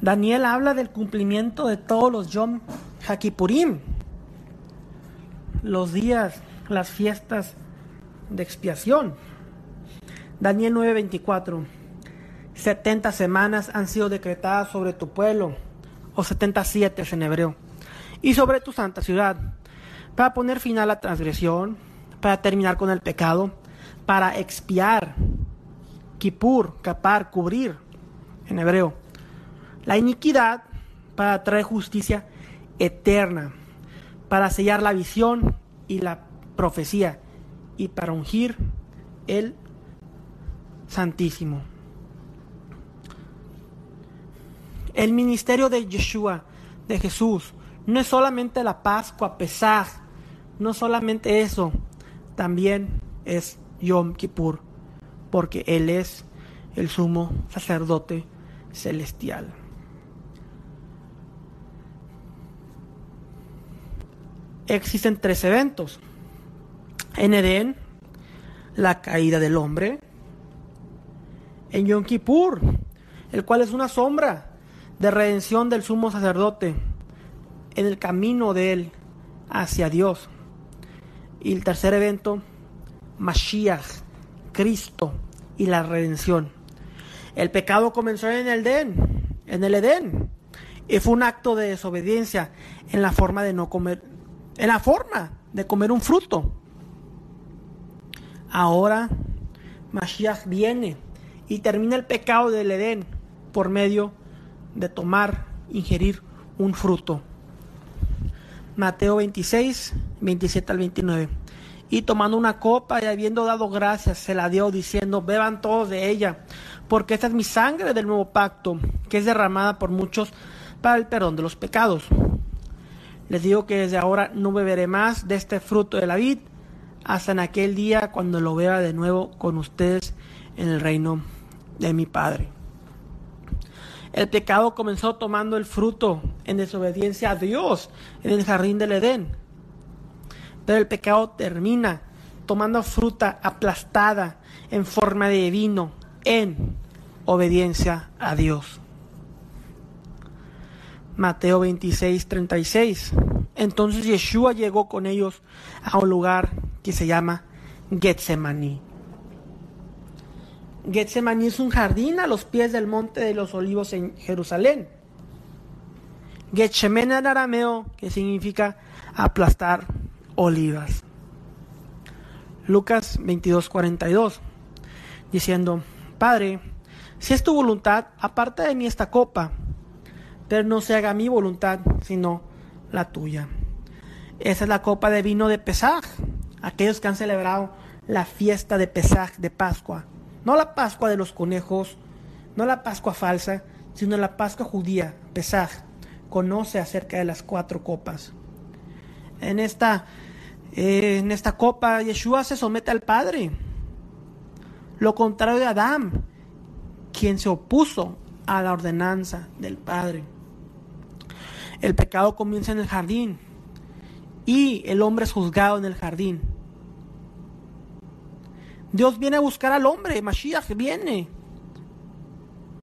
Daniel habla del cumplimiento de todos los Yom Hakipurim, los días, las fiestas de expiación. Daniel 9:24. 70 semanas han sido decretadas sobre tu pueblo, o 77 en hebreo, y sobre tu santa ciudad, para poner fin a la transgresión, para terminar con el pecado, para expiar, kipur, capar, cubrir, en hebreo, la iniquidad, para traer justicia eterna, para sellar la visión y la profecía, y para ungir el Santísimo. El ministerio de Yeshua, de Jesús, no es solamente la Pascua, Pesaj, no solamente eso, también es Yom Kippur, porque Él es el sumo sacerdote celestial. Existen tres eventos. En Edén, la caída del hombre. En Yom Kippur, el cual es una sombra de redención del sumo sacerdote en el camino de él hacia Dios. Y el tercer evento, Mashiach, Cristo y la redención. El pecado comenzó en el Edén, en el Edén, y fue un acto de desobediencia en la forma de no comer, en la forma de comer un fruto. Ahora Mashiach viene y termina el pecado del Edén por medio de tomar, ingerir un fruto. Mateo 26, 27 al 29. Y tomando una copa y habiendo dado gracias, se la dio diciendo, beban todos de ella, porque esta es mi sangre del nuevo pacto, que es derramada por muchos para el perdón de los pecados. Les digo que desde ahora no beberé más de este fruto de la vid, hasta en aquel día cuando lo vea de nuevo con ustedes en el reino de mi Padre. El pecado comenzó tomando el fruto en desobediencia a Dios en el jardín del Edén. Pero el pecado termina tomando fruta aplastada en forma de vino en obediencia a Dios. Mateo 26, 36. Entonces Yeshua llegó con ellos a un lugar que se llama Getsemaní. Getsemaní es un jardín a los pies del monte de los olivos en Jerusalén. Getsemen en arameo, que significa aplastar olivas. Lucas 22:42, diciendo, Padre, si es tu voluntad, aparta de mí esta copa, no se haga mi voluntad, sino la tuya. Esa es la copa de vino de Pesaj, aquellos que han celebrado la fiesta de Pesaj, de Pascua. No la Pascua de los conejos, no la Pascua falsa, sino la Pascua judía, Pesaj. Conoce acerca de las cuatro copas. En esta, eh, en esta copa, Yeshua se somete al Padre. Lo contrario de Adán, quien se opuso a la ordenanza del Padre. El pecado comienza en el jardín y el hombre es juzgado en el jardín. Dios viene a buscar al hombre, Mashiach viene.